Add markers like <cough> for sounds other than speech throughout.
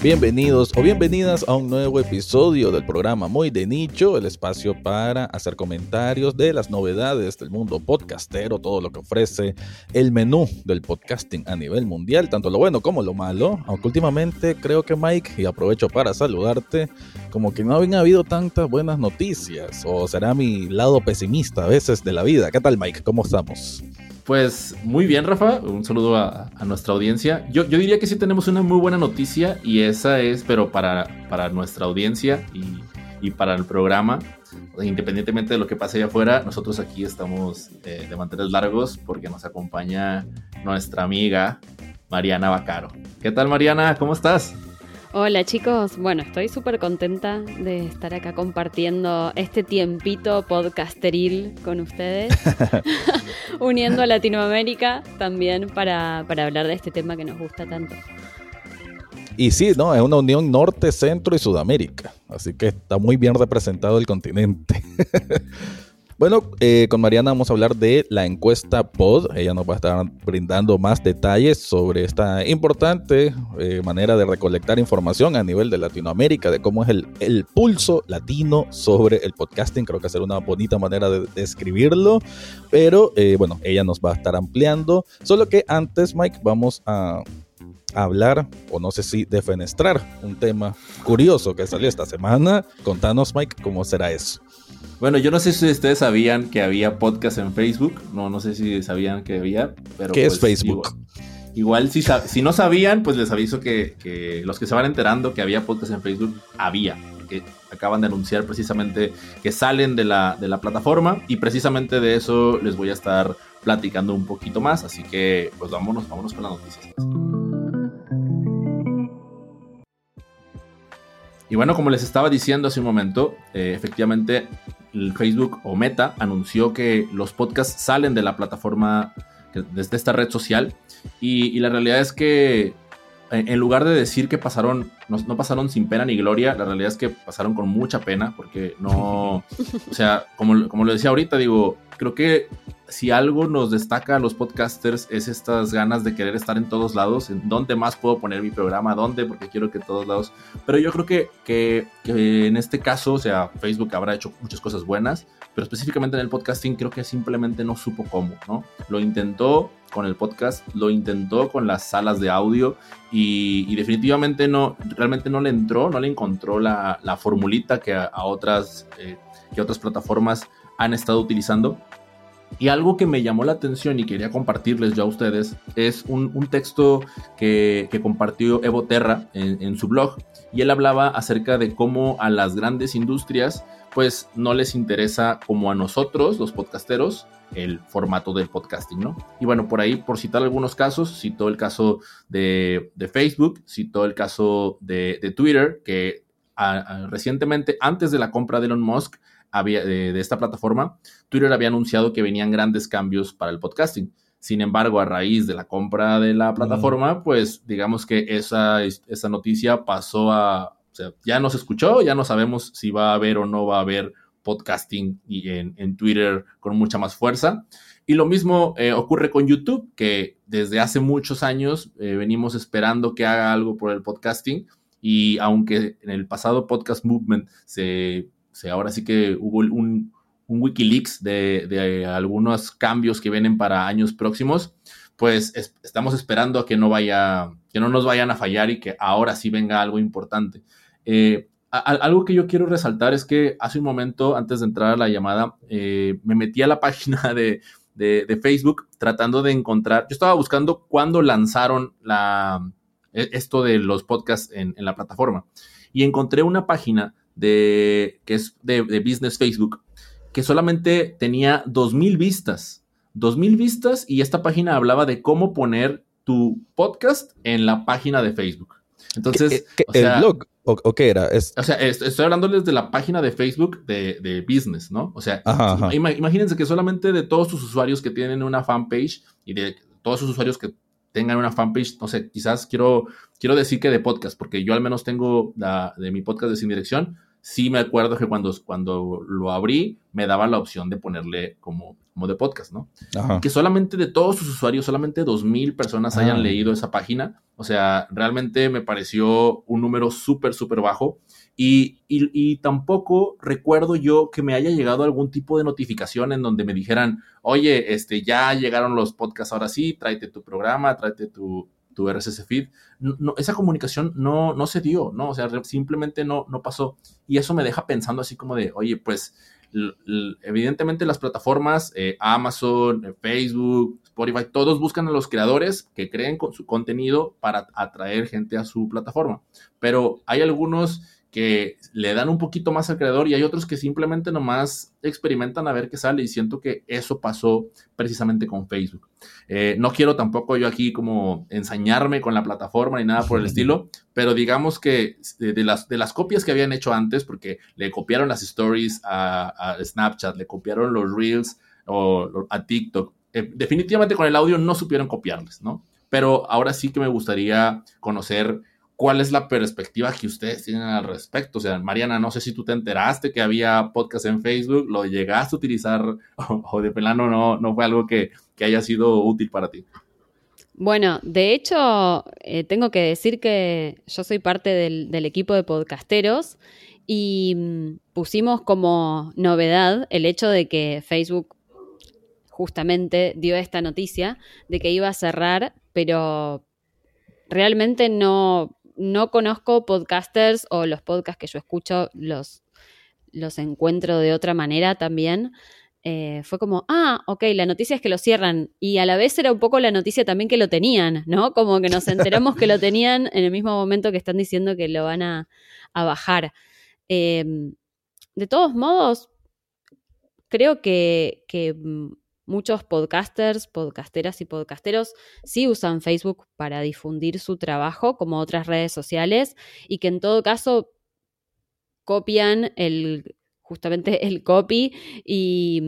Bienvenidos o bienvenidas a un nuevo episodio del programa Muy de Nicho, el espacio para hacer comentarios de las novedades del mundo podcastero, todo lo que ofrece el menú del podcasting a nivel mundial, tanto lo bueno como lo malo. Aunque últimamente creo que Mike, y aprovecho para saludarte, como que no habían habido tantas buenas noticias, o será mi lado pesimista a veces de la vida. ¿Qué tal Mike? ¿Cómo estamos? Pues muy bien, Rafa. Un saludo a, nuestra audiencia. Yo, yo, diría que sí tenemos una muy buena noticia y esa es, pero para, para nuestra audiencia y, para el programa, independientemente de lo que pase allá afuera, nosotros aquí estamos eh, de mantener largos porque nos acompaña nuestra amiga Mariana Bacaro. ¿Qué tal, Mariana? ¿Cómo estás? Hola chicos, bueno, estoy súper contenta de estar acá compartiendo este tiempito podcasteril con ustedes, <laughs> uniendo a Latinoamérica también para, para hablar de este tema que nos gusta tanto. Y sí, no, es una unión norte, centro y Sudamérica, así que está muy bien representado el continente. <laughs> Bueno, eh, con Mariana vamos a hablar de la encuesta POD. Ella nos va a estar brindando más detalles sobre esta importante eh, manera de recolectar información a nivel de Latinoamérica, de cómo es el, pulso latino sobre el podcasting. Creo que será una bonita manera de describirlo. Pero eh, bueno, ella nos va a estar ampliando. Solo que antes, Mike, vamos a hablar, o no sé si defenestrar, un tema curioso que salió esta semana. Contanos, Mike, cómo será eso. Bueno, yo no sé si ustedes sabían que había podcast en Facebook. No, no sé si sabían que había. Pero ¿Qué es pues, Facebook? Igual, si, si, no sabían, pues les aviso que, los que se van enterando que había podcast en Facebook, había. Que acaban de anunciar precisamente que salen de la, de la plataforma. Y precisamente de eso les voy a estar platicando un poquito más. Así que, pues vámonos, vámonos con las noticias. Y bueno, como les estaba diciendo hace un momento, eh, efectivamente el Facebook o Meta anunció que los podcasts salen de la plataforma desde esta red social. Y, la realidad es que en lugar de decir que pasaron, no, pasaron sin pena ni gloria, la realidad es que pasaron con mucha pena porque no, <laughs> o sea, como, como lo decía ahorita, digo, creo que si algo nos destaca a los podcasters es estas ganas de querer estar en todos lados, en dónde más puedo poner mi programa, dónde, porque quiero que en todos lados. Pero yo creo que, que, en este caso, o sea, Facebook habrá hecho muchas cosas buenas, pero específicamente en el podcasting creo que simplemente no supo cómo, ¿no? Lo intentó con el podcast, lo intentó con las salas de audio y, definitivamente no, realmente no le entró, no le encontró la, la formulita que a, otras, eh, que otras plataformas han estado utilizando. Y algo que me llamó la atención y quería compartirles ya a ustedes es un, texto que, compartió Evo Terra en, su blog. Y él hablaba acerca de cómo a las grandes industrias pues no les interesa como a nosotros, los podcasteros, el formato del podcasting, ¿no? Y bueno, por ahí, por citar algunos casos, citó el caso de, Facebook, citó el caso de, Twitter, que recientemente, antes de la compra de Elon Musk, había, de, esta plataforma, Twitter había anunciado que venían grandes cambios para el podcasting. Sin embargo, a raíz de la compra de la plataforma, pues digamos que esa, esa noticia pasó a, o sea, ya no se escuchó, ya no sabemos si va a haber o no va a haber podcasting y en, Twitter con mucha más fuerza. Y lo mismo eh, ocurre con YouTube, que desde hace muchos años eh, venimos esperando que haga algo por el podcasting. Y aunque en el pasado Podcast Movement se ahora sí que hubo un, Wikileaks de, algunos cambios que vienen para años próximos, pues estamos esperando a que no vaya, que no nos vayan a fallar y que ahora sí venga algo importante. Eh, algo que yo quiero resaltar es que hace un momento, antes de entrar a la llamada, eh, me metí a la <laughs> página de, Facebook tratando de encontrar, yo estaba buscando cuándo lanzaron la, e, esto de los podcasts en, en la plataforma y encontré una página de, que es de, Business Facebook, que solamente tenía 2.000 vistas. 2.000 vistas y esta página hablaba de cómo poner tu podcast en la página de Facebook. Entonces, ¿el blog o, qué era? O sea, estoy hablándoles de la página de Facebook de, business, ¿no? O sea, imagínense que solamente de todos sus usuarios que tienen una fanpage y de todos sus usuarios que tengan una fanpage, no sé, quizás quiero, quiero decir que de podcast, porque yo al menos tengo la, de mi podcast de Sin Dirección, sí me acuerdo que cuando, cuando lo abrí me daba la opción de ponerle como, como de podcast, ¿no? Que solamente de todos sus usuarios, solamente 2.000 personas hayan ah. leído esa página. O sea, realmente me pareció un número súper, súper bajo. Y, y, tampoco recuerdo yo que me haya llegado algún tipo de notificación en donde me dijeran, oye, este, ya llegaron los podcasts ahora sí, tráete tu programa, tráete tu, tu RSS feed. No, esa comunicación no, no se dio, ¿no? O sea, simplemente no, no pasó. Y eso me deja pensando así como de, oye, pues evidentemente las plataformas, eh, Amazon, eh, Facebook, Spotify, todos buscan a los creadores que creen con su contenido para atraer gente a su plataforma. Pero hay algunos que le dan un poquito más al creador y hay otros que simplemente nomás experimentan a ver qué sale y siento que eso pasó precisamente con Facebook. Eh, no quiero tampoco yo aquí como ensañarme con la plataforma ni nada por el <laughs> estilo, pero digamos que de, las, de las copias que habían hecho antes, porque le copiaron las stories a, Snapchat, le copiaron los reels o, a TikTok, eh, definitivamente con el audio no supieron copiarles, ¿no? Pero ahora sí que me gustaría conocer cuál es la perspectiva que ustedes tienen al respecto. O sea, Mariana, no sé si tú te enteraste que había podcast en Facebook, lo llegaste a utilizar <laughs> o, de plano no, fue algo que, haya sido útil para ti. Bueno, de hecho, eh, tengo que decir que yo soy parte del, del equipo de podcasteros y mm, pusimos como novedad el hecho de que Facebook justamente dio esta noticia de que iba a cerrar, pero realmente no, no conozco podcasters o los podcasts que yo escucho los, los encuentro de otra manera también. Eh, fue como, ah, ok, la noticia es que lo cierran. Y a la vez era un poco la noticia también que lo tenían, ¿no? Como que nos enteramos que lo tenían en el mismo momento que están diciendo que lo van a, bajar. Em, de todos modos, creo que, que mm, Muchos podcasters, podcasteras y podcasteros sí usan Facebook para difundir su trabajo como otras redes sociales y que en todo caso copian el, justamente el copy y,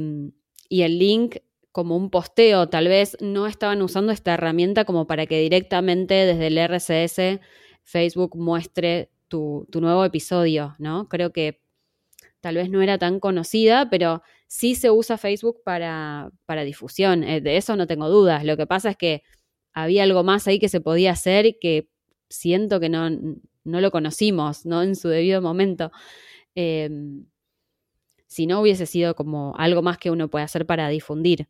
el link como un posteo. Tal vez no estaban usando esta herramienta como para que directamente desde el RSS Facebook muestre tu, tu nuevo episodio, ¿no? Creo que tal vez no era tan conocida, pero sí se usa Facebook para, para difusión. Eh, de eso no tengo dudas. Lo que pasa es que había algo más ahí que se podía hacer que siento que no, no lo conocimos, ¿no? En su debido momento. Em, si no hubiese sido como algo más que uno puede hacer para difundir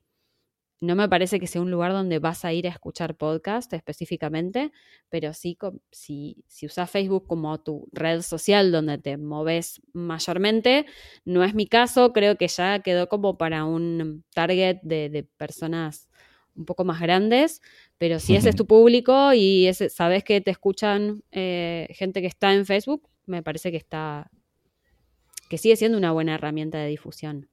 no me parece que sea un lugar donde vas a ir a escuchar podcast específicamente, pero sí si, si usas Facebook como tu red social donde te moves mayormente, no es mi caso, creo que ya quedó como para un target de, personas un poco más grandes, pero si ese es tu <laughs> público y ese, sabes que te escuchan eh, gente que está en Facebook, me parece que está que sigue siendo una buena herramienta de difusión.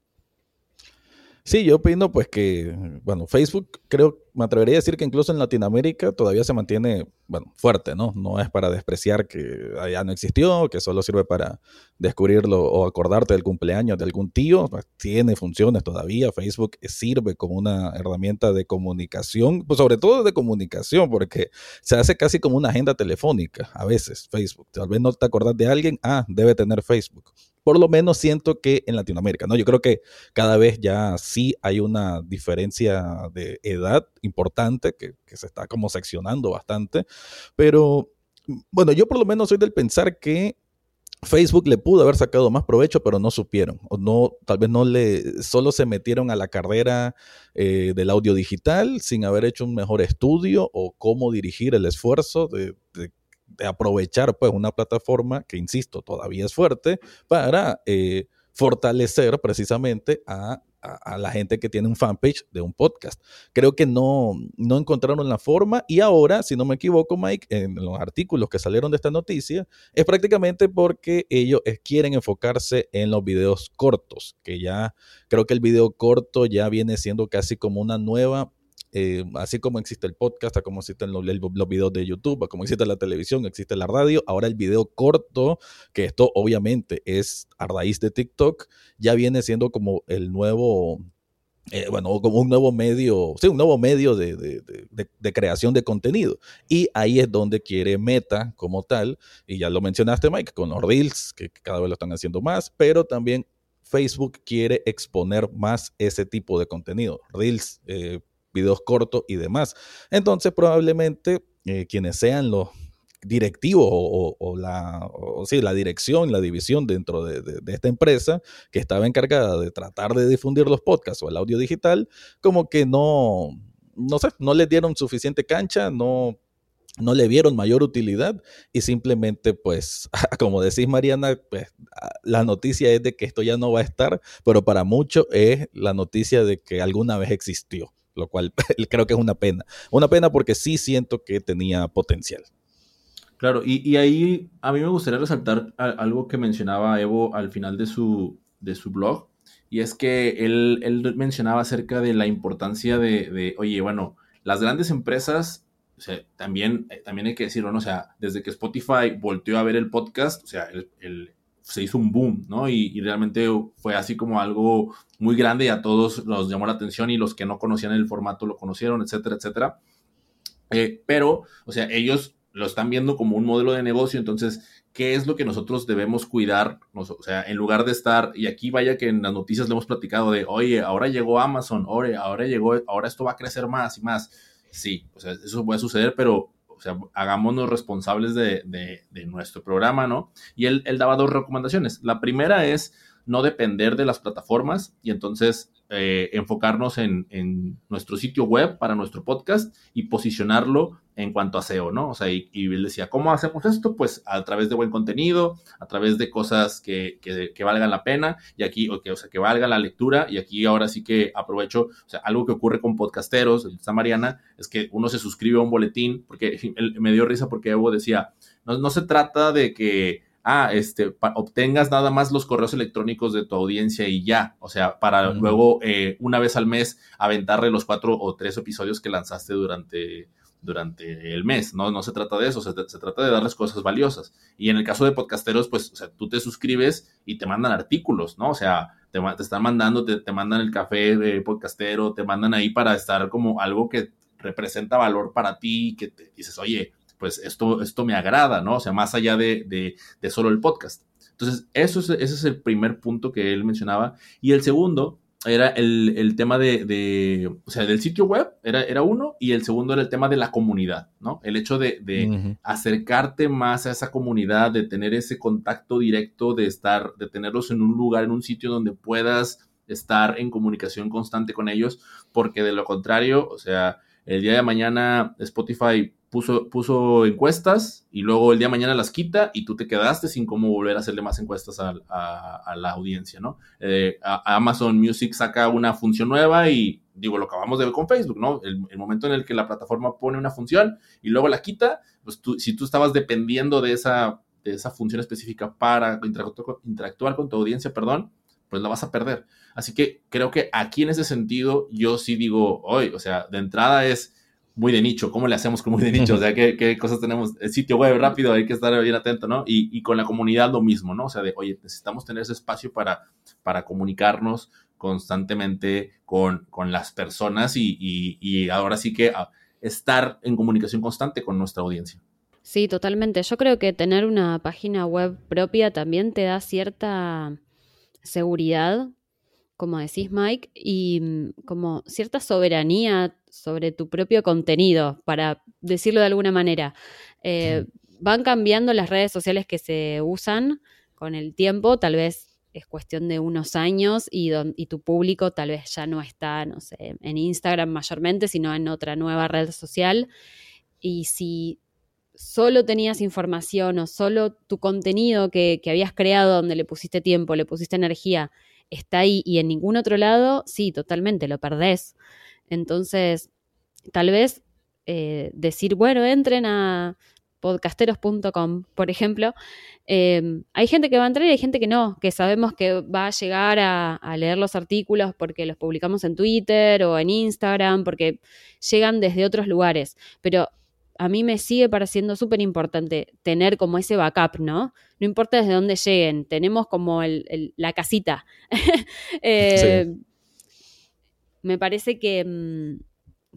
Sí, yo opino pues que, bueno, Facebook creo, me atrevería a decir que incluso en Latinoamérica todavía se mantiene, bueno, fuerte, ¿no? No es para despreciar que allá no existió, que solo sirve para descubrirlo o acordarte del cumpleaños de algún tío. Pues, tiene funciones todavía. Facebook sirve como una herramienta de comunicación, pues sobre todo de comunicación, porque se hace casi como una agenda telefónica a veces, Facebook. Tal vez no te acordás de alguien, ah, debe tener Facebook por lo menos siento que en Latinoamérica, ¿no? Yo creo que cada vez ya sí hay una diferencia de edad importante que, se está como seccionando bastante, pero bueno, yo por lo menos soy del pensar que Facebook le pudo haber sacado más provecho, pero no supieron, o no, tal vez no le, solo se metieron a la carrera eh, del audio digital sin haber hecho un mejor estudio o cómo dirigir el esfuerzo de, de de aprovechar pues una plataforma que, insisto, todavía es fuerte para eh, fortalecer precisamente a, la gente que tiene un fanpage de un podcast. Creo que no, no encontraron la forma y ahora, si no me equivoco, Mike, en los artículos que salieron de esta noticia, es prácticamente porque ellos quieren enfocarse en los videos cortos, que ya creo que el video corto ya viene siendo casi como una nueva eh, así como existe el podcast, como existen los, videos de YouTube, como existe la televisión, existe la radio, ahora el video corto, que esto obviamente es a raíz de TikTok, ya viene siendo como el nuevo eh, bueno, como un nuevo medio, sí, un nuevo medio de, creación de contenido. Y ahí es donde quiere Meta como tal, y ya lo mencionaste Mike, con los Reels, que cada vez lo están haciendo más, pero también Facebook quiere exponer más ese tipo de contenido, Reels, eh, videos cortos y demás. Entonces probablemente eh, quienes sean los directivo o, la, sí, la dirección, la división dentro de, esta empresa que estaba encargada de tratar de difundir los podcasts o el audio digital, como que no, no sé, no le dieron suficiente cancha, no, no le vieron mayor utilidad y simplemente, pues, <laughs> como decís Mariana, pues, la noticia es de que esto ya no va a estar, pero para muchos es la noticia de que alguna vez existió, lo cual <laughs> creo que es una pena. Una pena porque sí siento que tenía potencial. Claro, y, ahí a mí me gustaría resaltar algo que mencionaba Evo al final de su, de su blog, y es que él, él mencionaba acerca de la importancia de, oye, bueno, las grandes empresas, o sea, también, eh, también hay que decirlo, ¿no? O sea, desde que Spotify volteó a ver el podcast, o sea, el, se hizo un boom, ¿no? Y, y, realmente fue así como algo muy grande y a todos los llamó la atención y los que no conocían el formato lo conocieron, etcétera, etcétera. Eh, pero, o sea, ellos lo están viendo como un modelo de negocio, entonces, ¿qué es lo que nosotros debemos cuidar? O sea, en lugar de estar, y aquí vaya que en las noticias le hemos platicado de, oye, ahora llegó Amazon, oye, ahora llegó, ahora esto va a crecer más y más. Sí, o sea, eso puede suceder, pero, o sea, hagámonos responsables de, nuestro programa, ¿no? Y él, él daba dos recomendaciones. La primera es no depender de las plataformas y entonces eh, enfocarnos en, nuestro sitio web para nuestro podcast y posicionarlo en cuanto a SEO, ¿no? O sea, y, él decía, ¿cómo hacemos esto? Pues a través de buen contenido, a través de cosas que, valgan la pena y aquí, o, que, o sea, que valga la lectura y aquí ahora sí que aprovecho, o sea, algo que ocurre con podcasteros, está Mariana, es que uno se suscribe a un boletín, porque <laughs> me dio risa porque Evo decía, no, no se trata de que ah, este, obtengas nada más los correos electrónicos de tu audiencia y ya, o sea, para luego eh, una vez al mes aventarle los cuatro o tres episodios que lanzaste durante, durante el mes, ¿no? No se trata de eso, se, trata de darles cosas valiosas. Y en el caso de podcasteros, pues, o sea, tú te suscribes y te mandan artículos, ¿no? O sea, te, te están mandando, te, te, mandan el café de podcastero, te mandan ahí para estar como algo que representa valor para ti, que te dices, oye, pues esto, esto me agrada, ¿no? O sea, más allá de, solo el podcast. Entonces, eso es, ese es el primer punto que él mencionaba. Y el segundo era el, tema de, o sea, del sitio web, era, era uno, y el segundo era el tema de la comunidad, ¿no? El hecho de, acercarte más a esa comunidad, de tener ese contacto directo, de estar, de tenerlos en un lugar, en un sitio donde puedas estar en comunicación constante con ellos, porque de lo contrario, o sea, el día de mañana Spotify puso, puso encuestas y luego el día de mañana las quita y tú te quedaste sin cómo volver a hacerle más encuestas a, la audiencia, ¿no? Eh, Amazon Music saca una función nueva y digo, lo acabamos de ver con Facebook, ¿no? El, momento en el que la plataforma pone una función y luego la quita, pues tú, si tú estabas dependiendo de esa, de esa función específica para interactuar, interactuar con tu audiencia, perdón, pues la vas a perder. Así que creo que aquí en ese sentido yo sí digo, hoy, o sea, de entrada es muy de nicho, ¿cómo le hacemos con muy de nicho? O sea, ¿qué, cosas tenemos? El sitio web rápido, hay que estar bien atento, ¿no? Y, con la comunidad lo mismo, ¿no? O sea, de, oye, necesitamos tener ese espacio para, para comunicarnos constantemente con, con las personas y, y, ahora sí que ah, estar en comunicación constante con nuestra audiencia. Sí, totalmente. Yo creo que tener una página web propia también te da cierta seguridad como decís Mike, y mm, como cierta soberanía sobre tu propio contenido, para decirlo de alguna manera. Eh, van cambiando las redes sociales que se usan con el tiempo, tal vez es cuestión de unos años y, y, tu público tal vez ya no está, no sé, en Instagram mayormente, sino en otra nueva red social. Y si solo tenías información o solo tu contenido que, que habías creado, donde le pusiste tiempo, le pusiste energía, está ahí y en ningún otro lado, sí, totalmente, lo perdés. Entonces, tal vez eh, decir, bueno, entren a podcasteros.com, por ejemplo, em, hay gente que va a entrar y hay gente que no, que sabemos que va a llegar a, a, leer los artículos porque los publicamos en Twitter o en Instagram, porque llegan desde otros lugares, pero a mí me sigue pareciendo súper importante tener como ese backup, ¿no? No importa desde dónde lleguen, tenemos como la casita. <laughs> Eh, me parece que, mm,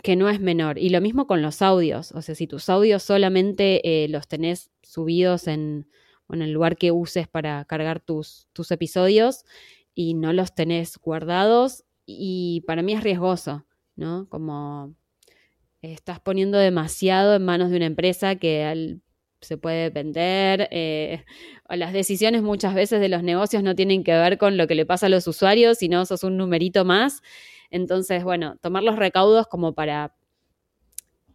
que, no es menor. Y lo mismo con los audios. O sea, si tus audios solamente eh, los tenés subidos en, el lugar que uses para cargar tus, tus episodios y no los tenés guardados, y para mí es riesgoso, ¿no? Como estás poniendo demasiado en manos de una empresa que se puede vender. Eh, las decisiones muchas veces de los negocios no tienen que ver con lo que le pasa a los usuarios, sino sos un numerito más. Entonces, bueno, tomar los recaudos como para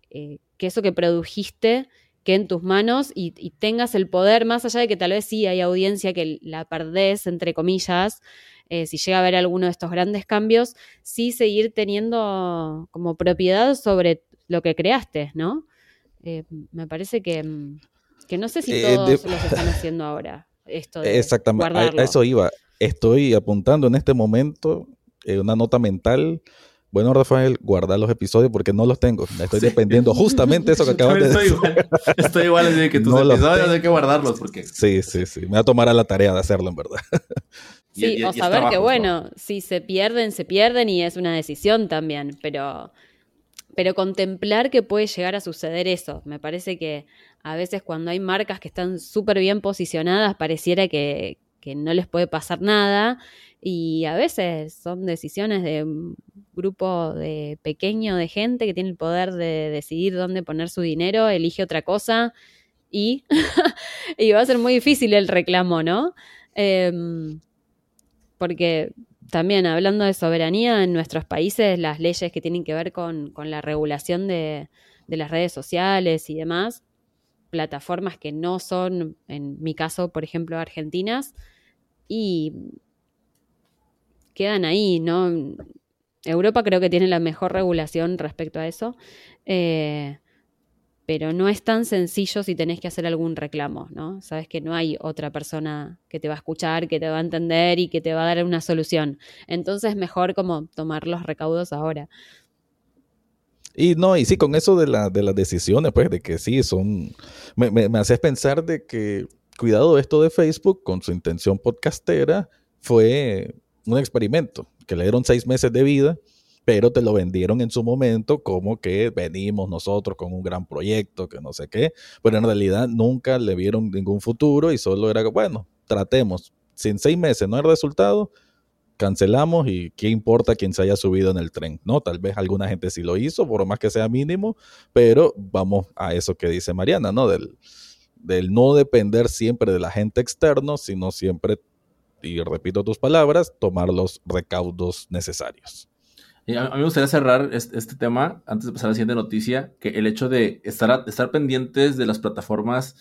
eh, que eso que produjiste quede en tus manos y, tengas el poder, más allá de que tal vez sí hay audiencia que la perdés, entre comillas, eh, si llega a haber alguno de estos grandes cambios, sí seguir teniendo como propiedad sobre lo que creaste, ¿no? Eh, me parece que, mm, que, no sé si eh, todos los están haciendo ahora. Esto de Exactamente, a, eso iba. Estoy apuntando en este momento eh, una nota mental. Bueno, Rafael, guardar los episodios porque no los tengo. Estoy dependiendo justamente eso que <laughs> acabas de decir. Igual. Estoy igual, así que <laughs> tus episodios hay que guardarlos porque... Sí, sí, sí. Me va a tomar a la tarea de hacerlo, en verdad. Sí, o saber que, bueno, si se pierden, se pierden y es una decisión también, pero pero contemplar que puede llegar a suceder eso. Me parece que a veces cuando hay marcas que están súper bien posicionadas, pareciera que, no les puede pasar nada. Y a veces son decisiones de un grupo de pequeño de gente que tiene el poder de decidir dónde poner su dinero, elige otra cosa y, <laughs> y va a ser muy difícil el reclamo, ¿no? Em, porque también hablando de soberanía en nuestros países, las leyes que tienen que ver con, la regulación de, las redes sociales y demás, plataformas que no son, en mi caso, por ejemplo, argentinas, y quedan ahí, ¿no? Europa creo que tiene la mejor regulación respecto a eso. Eh, pero no es tan sencillo si tenés que hacer algún reclamo, ¿no? Sabes que no hay otra persona que te va a escuchar, que te va a entender y que te va a dar una solución. Entonces, mejor como tomar los recaudos ahora. Y no, y sí, con eso de, la, de las decisiones, pues, de que sí, son. Me, me, haces pensar de que, cuidado, esto de Facebook, con su intención podcastera, fue un experimento, que le dieron seis meses de vida pero te lo vendieron en su momento como que venimos nosotros con un gran proyecto, que no sé qué, pero en realidad nunca le vieron ningún futuro y solo era, bueno, tratemos. Si en seis meses no hay resultado, cancelamos y qué importa quién se haya subido en el tren, ¿no? Tal vez alguna gente sí lo hizo, por más que sea mínimo, pero vamos a eso que dice Mariana, ¿no? Del, del no depender siempre de la gente externa, sino siempre, y repito tus palabras, tomar los recaudos necesarios a, mí me gustaría cerrar este, tema, antes de pasar a la siguiente noticia, que el hecho de estar, estar pendientes de las plataformas,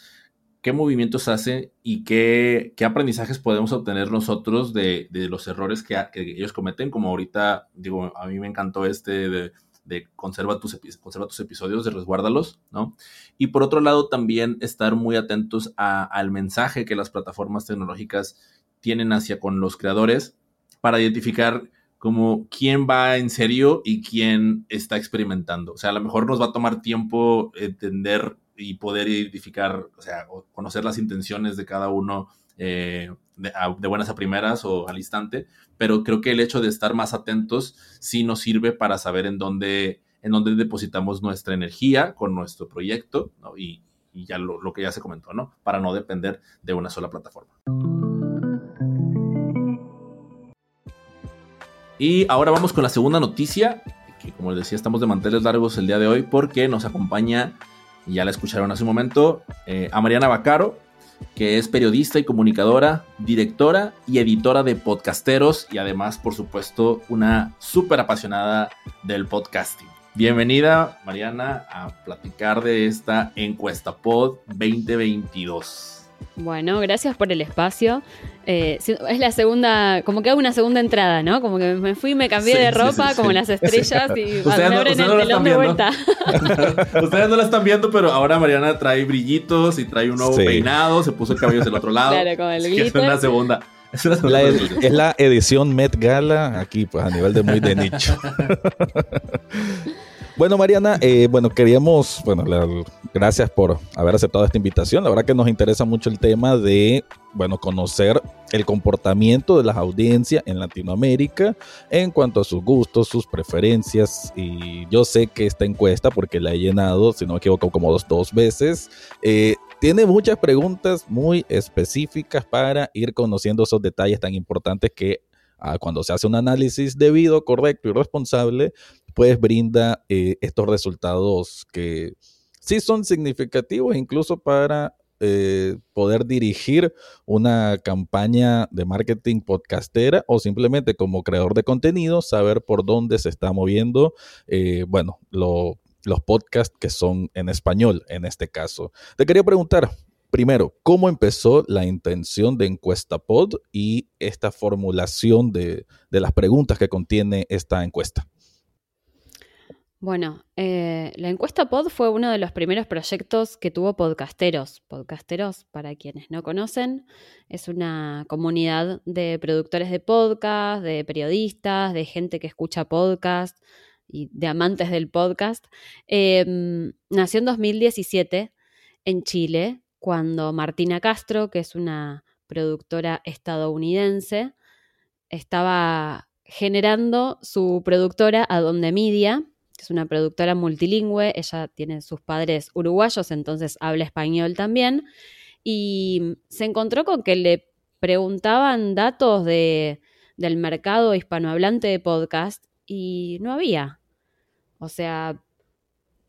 qué movimientos hacen y qué, qué aprendizajes podemos obtener nosotros de, de los errores que, que, ellos cometen, como ahorita, digo, a mí me encantó este de, de conserva, tus, conserva tus episodios, de resguárdalos, ¿no? Y por otro lado, también estar muy atentos al mensaje que las plataformas tecnológicas tienen hacia con los creadores para identificar como quién va en serio y quién está experimentando. O sea, a lo mejor nos va a tomar tiempo entender y poder identificar, o sea, conocer las intenciones de cada uno eh, de, buenas a primeras o al instante, pero creo que el hecho de estar más atentos sí nos sirve para saber en dónde, en dónde depositamos nuestra energía con nuestro proyecto y, ya lo, lo que ya se comentó, ¿no? Para no depender de una sola plataforma. Y ahora vamos con la segunda noticia, que como les decía estamos de manteles largos el día de hoy porque nos acompaña, ya la escucharon hace un momento, eh, a Mariana Bacaro, que es periodista y comunicadora, directora y editora de podcasteros y además, por supuesto, una súper apasionada del podcasting. Bienvenida, Mariana, a platicar de esta encuesta Pod 2022. Bueno, gracias por el espacio. Eh, es la segunda, como que hago una segunda entrada, ¿no? Como que me fui, me cambié de ropa, como las estrellas, y ustedes no, el telón de vuelta. <laughs> ustedes no la están viendo, pero ahora Mariana trae brillitos y trae un nuevo peinado, se puso el cabello del otro lado. Claro, con el glitter. Es una segunda. Es, la, es la edición Met Gala aquí, pues a nivel de muy de nicho. <laughs> Bueno, Mariana, eh, bueno, queríamos, bueno, gracias por haber aceptado esta invitación. La verdad que nos interesa mucho el tema de, bueno, conocer el comportamiento de las audiencias en Latinoamérica en cuanto a sus gustos, sus preferencias. Y yo sé que esta encuesta, porque la he llenado, si no me equivoco, como dos, dos veces, eh, tiene muchas preguntas muy específicas para ir conociendo esos detalles tan importantes que ah, cuando se hace un análisis debido, correcto y responsable, pues brinda eh, estos resultados que sí son significativos incluso para eh, poder dirigir una campaña de marketing podcastera o simplemente como creador de contenido saber por dónde se está moviendo, eh, bueno, los podcasts que son en español en este caso. Te quería preguntar, primero, ¿cómo empezó la intención de Encuesta Pod y esta formulación de las preguntas que contiene esta encuesta? Bueno, eh, la encuesta Pod fue uno de los primeros proyectos que tuvo podcasteros. Podcasteros, para quienes no conocen, es una comunidad de productores de podcast, de periodistas, de gente que escucha podcast y de amantes del podcast. Em, nació en 2017 en Chile, cuando Martina Castro, que es una productora estadounidense, estaba generando su productora Adonde Media es una productora multilingüe, ella tiene sus padres uruguayos, entonces habla español también, y se encontró con que le preguntaban datos de, del mercado hispanohablante de podcast y no había. O sea,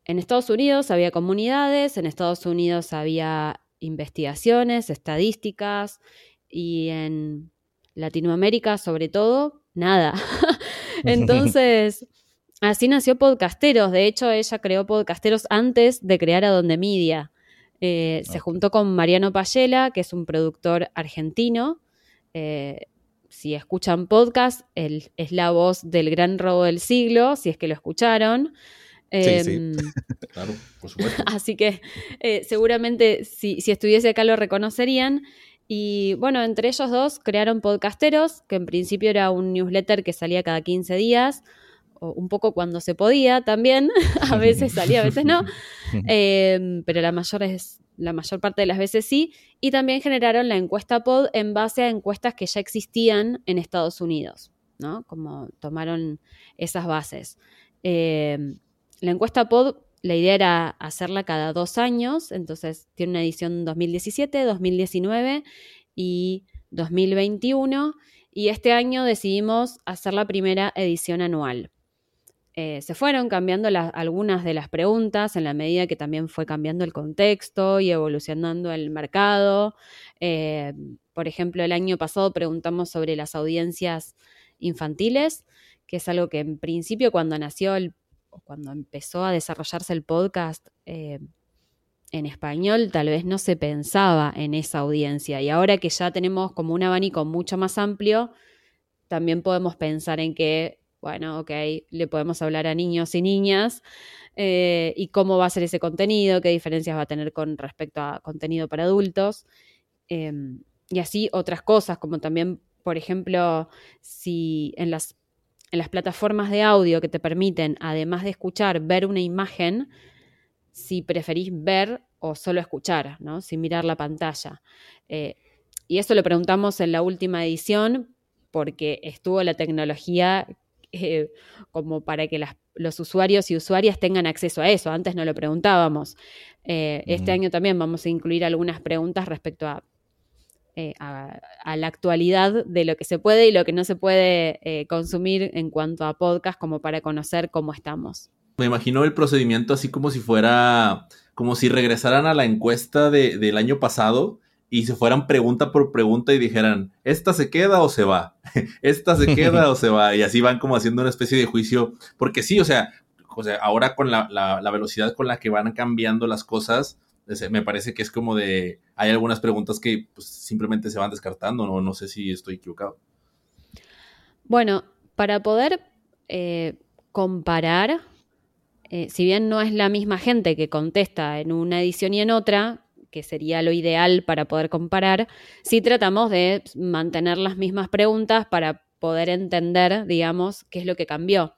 en Estados Unidos había comunidades, en Estados Unidos había investigaciones, estadísticas y en Latinoamérica sobre todo, nada. <laughs> <laughs> Entonces, Así nació Podcasteros. De hecho, ella creó Podcasteros antes de crear Adonde Media. Eh, se juntó con Mariano Payela, que es un productor argentino. Eh, si escuchan podcast, él es la voz del gran robo del siglo, si es que lo escucharon. sí, sí. Em, <laughs> claro, por supuesto. <laughs> Así que eh, seguramente si, si, estuviese acá lo reconocerían. Y bueno, entre ellos dos crearon Podcasteros, que en principio era un newsletter que salía cada 15 días un poco cuando se podía también, <laughs> a veces salía, a veces no, <laughs> em, pero la mayor, es, la mayor parte de las veces sí, y también generaron la encuesta POD en base a encuestas que ya existían en Estados Unidos, ¿no? Como tomaron esas bases. Em, la encuesta POD, la idea era hacerla cada dos años, entonces tiene una edición 2017, 2019 y 2021, y este año decidimos hacer la primera edición anual. Eh, se fueron cambiando algunas de las preguntas en la medida que también fue cambiando el contexto y evolucionando el mercado. Eh, por ejemplo, el año pasado preguntamos sobre las audiencias infantiles, que es algo que en principio cuando nació el, cuando empezó a desarrollarse el podcast eh, en español, tal vez no se pensaba en esa audiencia. Y ahora que ya tenemos como un abanico mucho más amplio, también podemos pensar en que bueno, ok, le podemos hablar a niños y niñas eh, y cómo va a ser ese contenido, qué diferencias va a tener con respecto a contenido para adultos. Em, y así otras cosas, como también, por ejemplo, si en las, en las plataformas de audio que te permiten, además de escuchar, ver una imagen, si preferís ver o solo escuchar, ¿no? Sin mirar la pantalla. Eh, y eso lo preguntamos en la última edición porque estuvo la tecnología eh, como para que los usuarios y usuarias tengan acceso a eso. Antes no lo preguntábamos. Eh, este año también vamos a incluir algunas preguntas respecto eh, a, a, la actualidad de lo que se puede y lo que no se puede consumir en cuanto a podcast, como para conocer cómo estamos. Me imagino el procedimiento así como si fuera, como si regresaran a la encuesta del año pasado y se fueran pregunta por pregunta y dijeran, ¿esta se queda o se va? <laughs> ¿Esta se queda o se va? Y así van como haciendo una especie de juicio, porque sí, o sea, o sea ahora con la, la, velocidad con la que van cambiando las cosas, me parece que es como de, hay algunas preguntas que pues, simplemente se van descartando, ¿no? no sé si estoy equivocado. Bueno, para poder eh, comparar, eh, si bien no es la misma gente que contesta en una edición y en otra, que sería lo ideal para poder comparar, si tratamos de mantener las mismas preguntas para poder entender, digamos, qué es lo que cambió.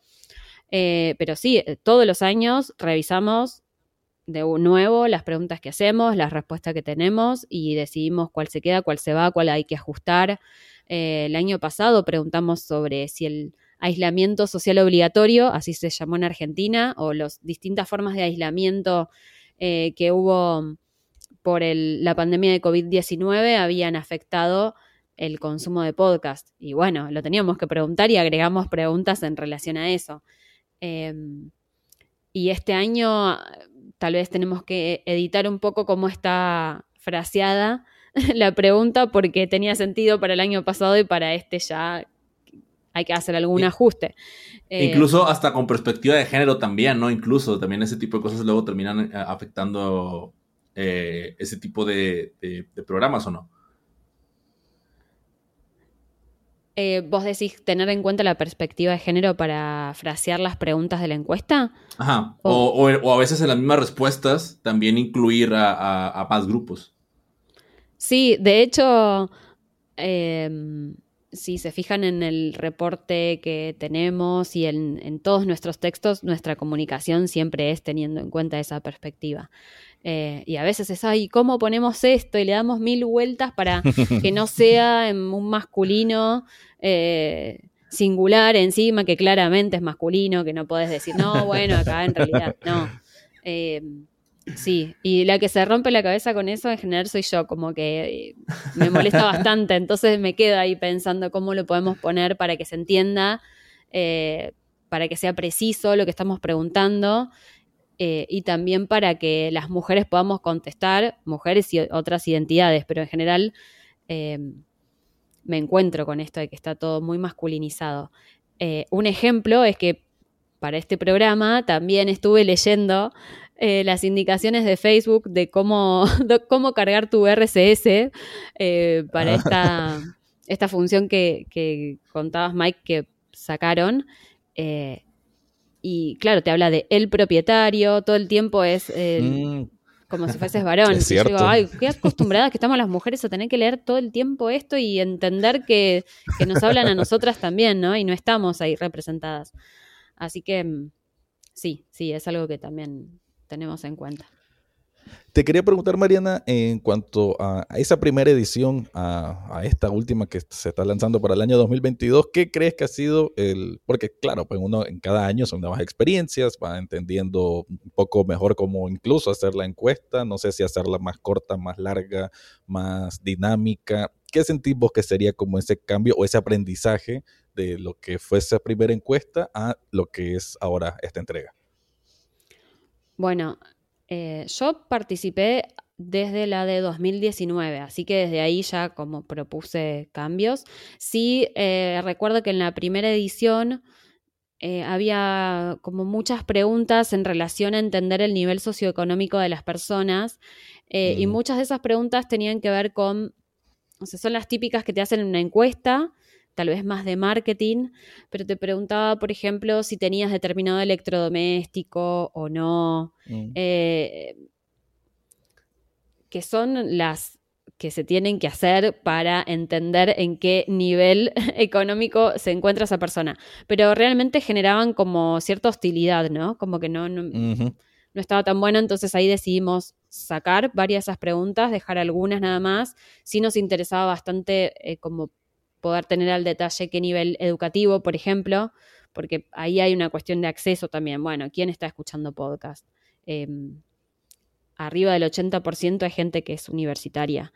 Eh, pero sí, eh, todos los años revisamos de nuevo las preguntas que hacemos, las respuestas que tenemos y decidimos cuál se queda, cuál se va, cuál hay que ajustar. Eh, el año pasado preguntamos sobre si el aislamiento social obligatorio, así se llamó en Argentina, o las distintas formas de aislamiento que hubo por la pandemia de COVID-19 habían afectado el consumo de podcast. Y bueno, lo teníamos que preguntar y agregamos preguntas en relación a eso. Em, y este año tal vez tenemos que editar un poco cómo está fraseada <laughs> la pregunta porque tenía sentido para el año pasado y para este ya hay que hacer algún ajuste. Eh, incluso hasta con perspectiva de género también, ¿no? Incluso también ese tipo de cosas luego terminan eh, afectando eh, ese tipo de, programas o no. ¿Vos decís tener en cuenta la perspectiva de género para frasear las preguntas de la encuesta? Ajá. O, a veces en las mismas respuestas también incluir a, más grupos. Sí, de hecho, em, si se fijan en el reporte que tenemos y en, todos nuestros textos, nuestra comunicación siempre es teniendo en cuenta esa perspectiva. Eh, y a veces es, ay, ¿cómo ponemos esto? Y le damos mil vueltas para <laughs> que no sea en un masculino eh, singular encima, que claramente es masculino, que no puedes decir, no, bueno, acá en realidad, no. <laughs> Eh, Sí, y la que se rompe la cabeza con eso en general soy yo, como que me molesta bastante, entonces me quedo ahí pensando cómo lo podemos poner para que se entienda, eh, para que sea preciso lo que estamos preguntando eh, y también para que las mujeres podamos contestar, mujeres y otras identidades, pero en general eh, me encuentro con esto de que está todo muy masculinizado. un ejemplo es que para este programa también estuve leyendo eh, las indicaciones de Facebook de cómo, <laughs> cómo cargar tu RCS eh, para esta, esta función que, contabas, Mike, que sacaron. Eh, y claro, te habla de el propietario, todo el tiempo es mm. como si fueses varón. <laughs> Es cierto. digo, ay, qué acostumbradas que estamos las mujeres a tener que leer todo el tiempo esto y entender que, que nos hablan a nosotras también, ¿no? Y no estamos ahí representadas. Así que mm, sí, sí, es algo que también tenemos en cuenta. Te quería preguntar, Mariana, en cuanto a, esa primera edición, a, esta última que se está lanzando para el año 2022, ¿qué crees que ha sido el...? Porque claro, pues uno en cada año son nuevas experiencias, va entendiendo un poco mejor cómo incluso hacer la encuesta, no sé si hacerla más corta, más larga, más dinámica. ¿Qué sentís vos que sería como ese cambio o ese aprendizaje de lo que fue esa primera encuesta a lo que es ahora esta entrega? Bueno, eh, yo participé desde la de 2019, así que desde ahí ya como propuse cambios. Sí, eh, recuerdo que en la primera edición eh, había como muchas preguntas en relación a entender el nivel socioeconómico de las personas y mm. muchas de esas preguntas tenían que ver con, o sea, son las típicas que te hacen en una encuesta tal vez más de marketing, pero te preguntaba, por ejemplo, si tenías determinado electrodoméstico o no, mm. eh, que son las que se tienen que hacer para entender en qué nivel <laughs> económico se encuentra esa persona. Pero realmente generaban como cierta hostilidad, ¿no? Como que no, no, estaba tan bueno, entonces ahí decidimos sacar varias de esas preguntas, dejar algunas nada más. Sí nos interesaba bastante eh, como poder tener al detalle qué nivel educativo, por ejemplo, porque ahí hay una cuestión de acceso también. Bueno, ¿quién está escuchando podcast? Em, arriba del 80% hay gente que es universitaria,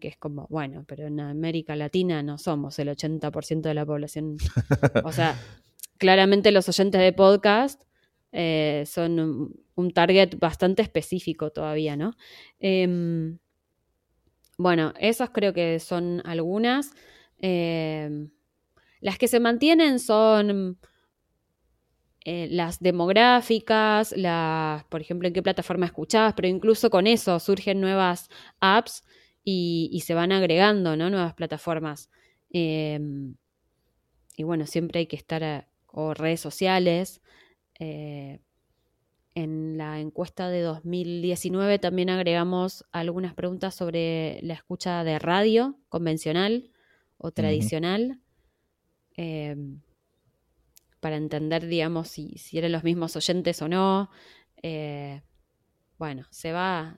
que es como, bueno, pero en América Latina no somos el 80% de la población. O sea, <laughs> claramente los oyentes de podcast eh, son un, target bastante específico todavía, ¿no? Em, bueno, esas creo que son algunas. Em, las que se mantienen son eh, las demográficas, las, por ejemplo, en qué plataforma escuchabas, pero incluso con eso surgen nuevas apps y, se van agregando nuevas plataformas. Em, y bueno, siempre hay que estar, o redes sociales. Eh, en la encuesta de 2019 también agregamos algunas preguntas sobre la escucha de radio convencional o tradicional, em, para entender, digamos, si, si, eran los mismos oyentes o no. Eh, bueno, se va,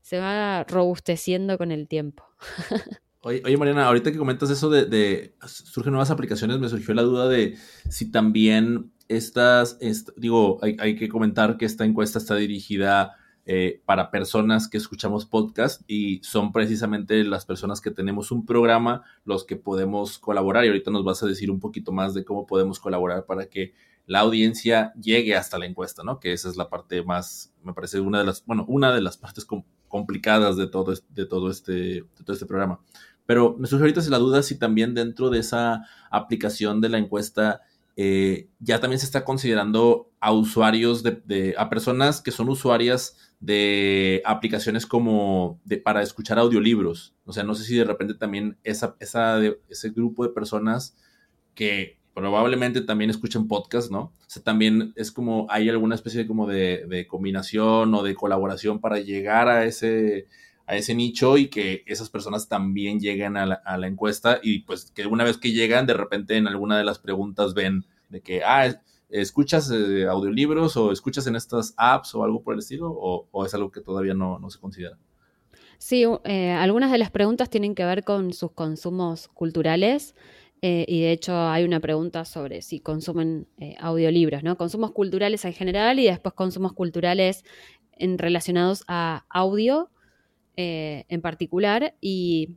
se va robusteciendo con el tiempo. <laughs> Oye, Mariana, ahorita que comentas eso de, surgen nuevas aplicaciones, me surgió la duda de si también estas, digo, hay, que comentar que esta encuesta está dirigida eh, para personas que escuchamos podcast y son precisamente las personas que tenemos un programa los que podemos colaborar y ahorita nos vas a decir un poquito más de cómo podemos colaborar para que la audiencia llegue hasta la encuesta, ¿no? Que esa es la parte más, me parece una de las, bueno, una de las partes complicadas de todo, de todo este, de todo este programa. Pero me surge ahorita la duda si también dentro de esa aplicación de la encuesta eh, ya también se está considerando a usuarios de, a personas que son usuarias de aplicaciones como de, para escuchar audiolibros. O sea, no sé si de repente también esa, esa ese grupo de personas que probablemente también escuchen podcast, ¿no? O sea, también es como hay alguna especie de como de, de combinación o de colaboración para llegar a ese a ese nicho y que esas personas también lleguen a la, encuesta y pues que una vez que llegan, de repente en alguna de las preguntas ven de que, ah, ¿escuchas eh, audiolibros o escuchas en estas apps o algo por el estilo? ¿O, es algo que todavía no, se considera? Sí, eh, algunas de las preguntas tienen que ver con sus consumos culturales. Eh, y de hecho hay una pregunta sobre si consumen audiolibros, ¿no? Consumos culturales en general y después consumos culturales en, relacionados a audio eh, en particular y,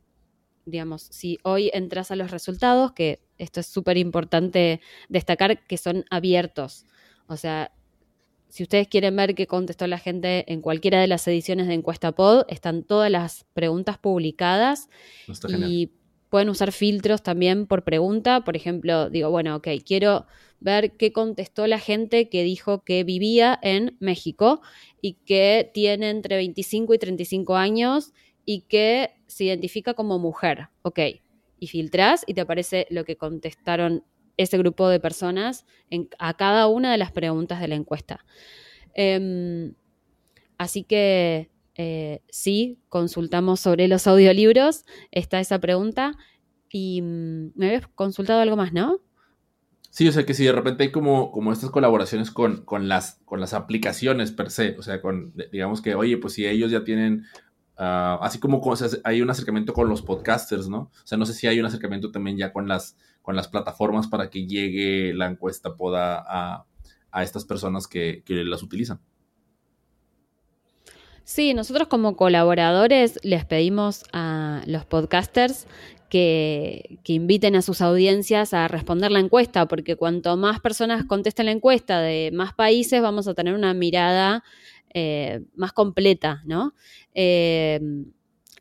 digamos, si hoy entras a los resultados, que esto es súper importante destacar, que son abiertos. O sea, si ustedes quieren ver qué contestó la gente en cualquiera de las ediciones de Encuesta Pod, están todas las preguntas publicadas y pueden usar filtros también por pregunta. Por ejemplo, digo, bueno, ok, quiero ver qué contestó la gente que dijo que vivía en México y que tiene entre 25 y 35 años y que se identifica como mujer. Ok, y filtrás y te aparece lo que contestaron ese grupo de personas en, a cada una de las preguntas de la encuesta. Em, así que eh, sí, consultamos sobre los audiolibros, está esa pregunta. Y mm, me habías consultado algo más, ¿no? Sí, o sea que si de repente hay como, como estas colaboraciones con, con, las, con las aplicaciones per se, o sea, con, digamos que, oye, pues si ellos ya tienen, ah, así como hay un acercamiento con los podcasters, ¿no? O sea, no sé si hay un acercamiento también ya con las, con las plataformas para que llegue la encuesta poda a, a estas personas que, que las utilizan. Sí, nosotros como colaboradores les pedimos a los podcasters que, inviten a sus audiencias a responder la encuesta, porque cuanto más personas contesten la encuesta de más países, vamos a tener una mirada eh, más completa, ¿no? Eh,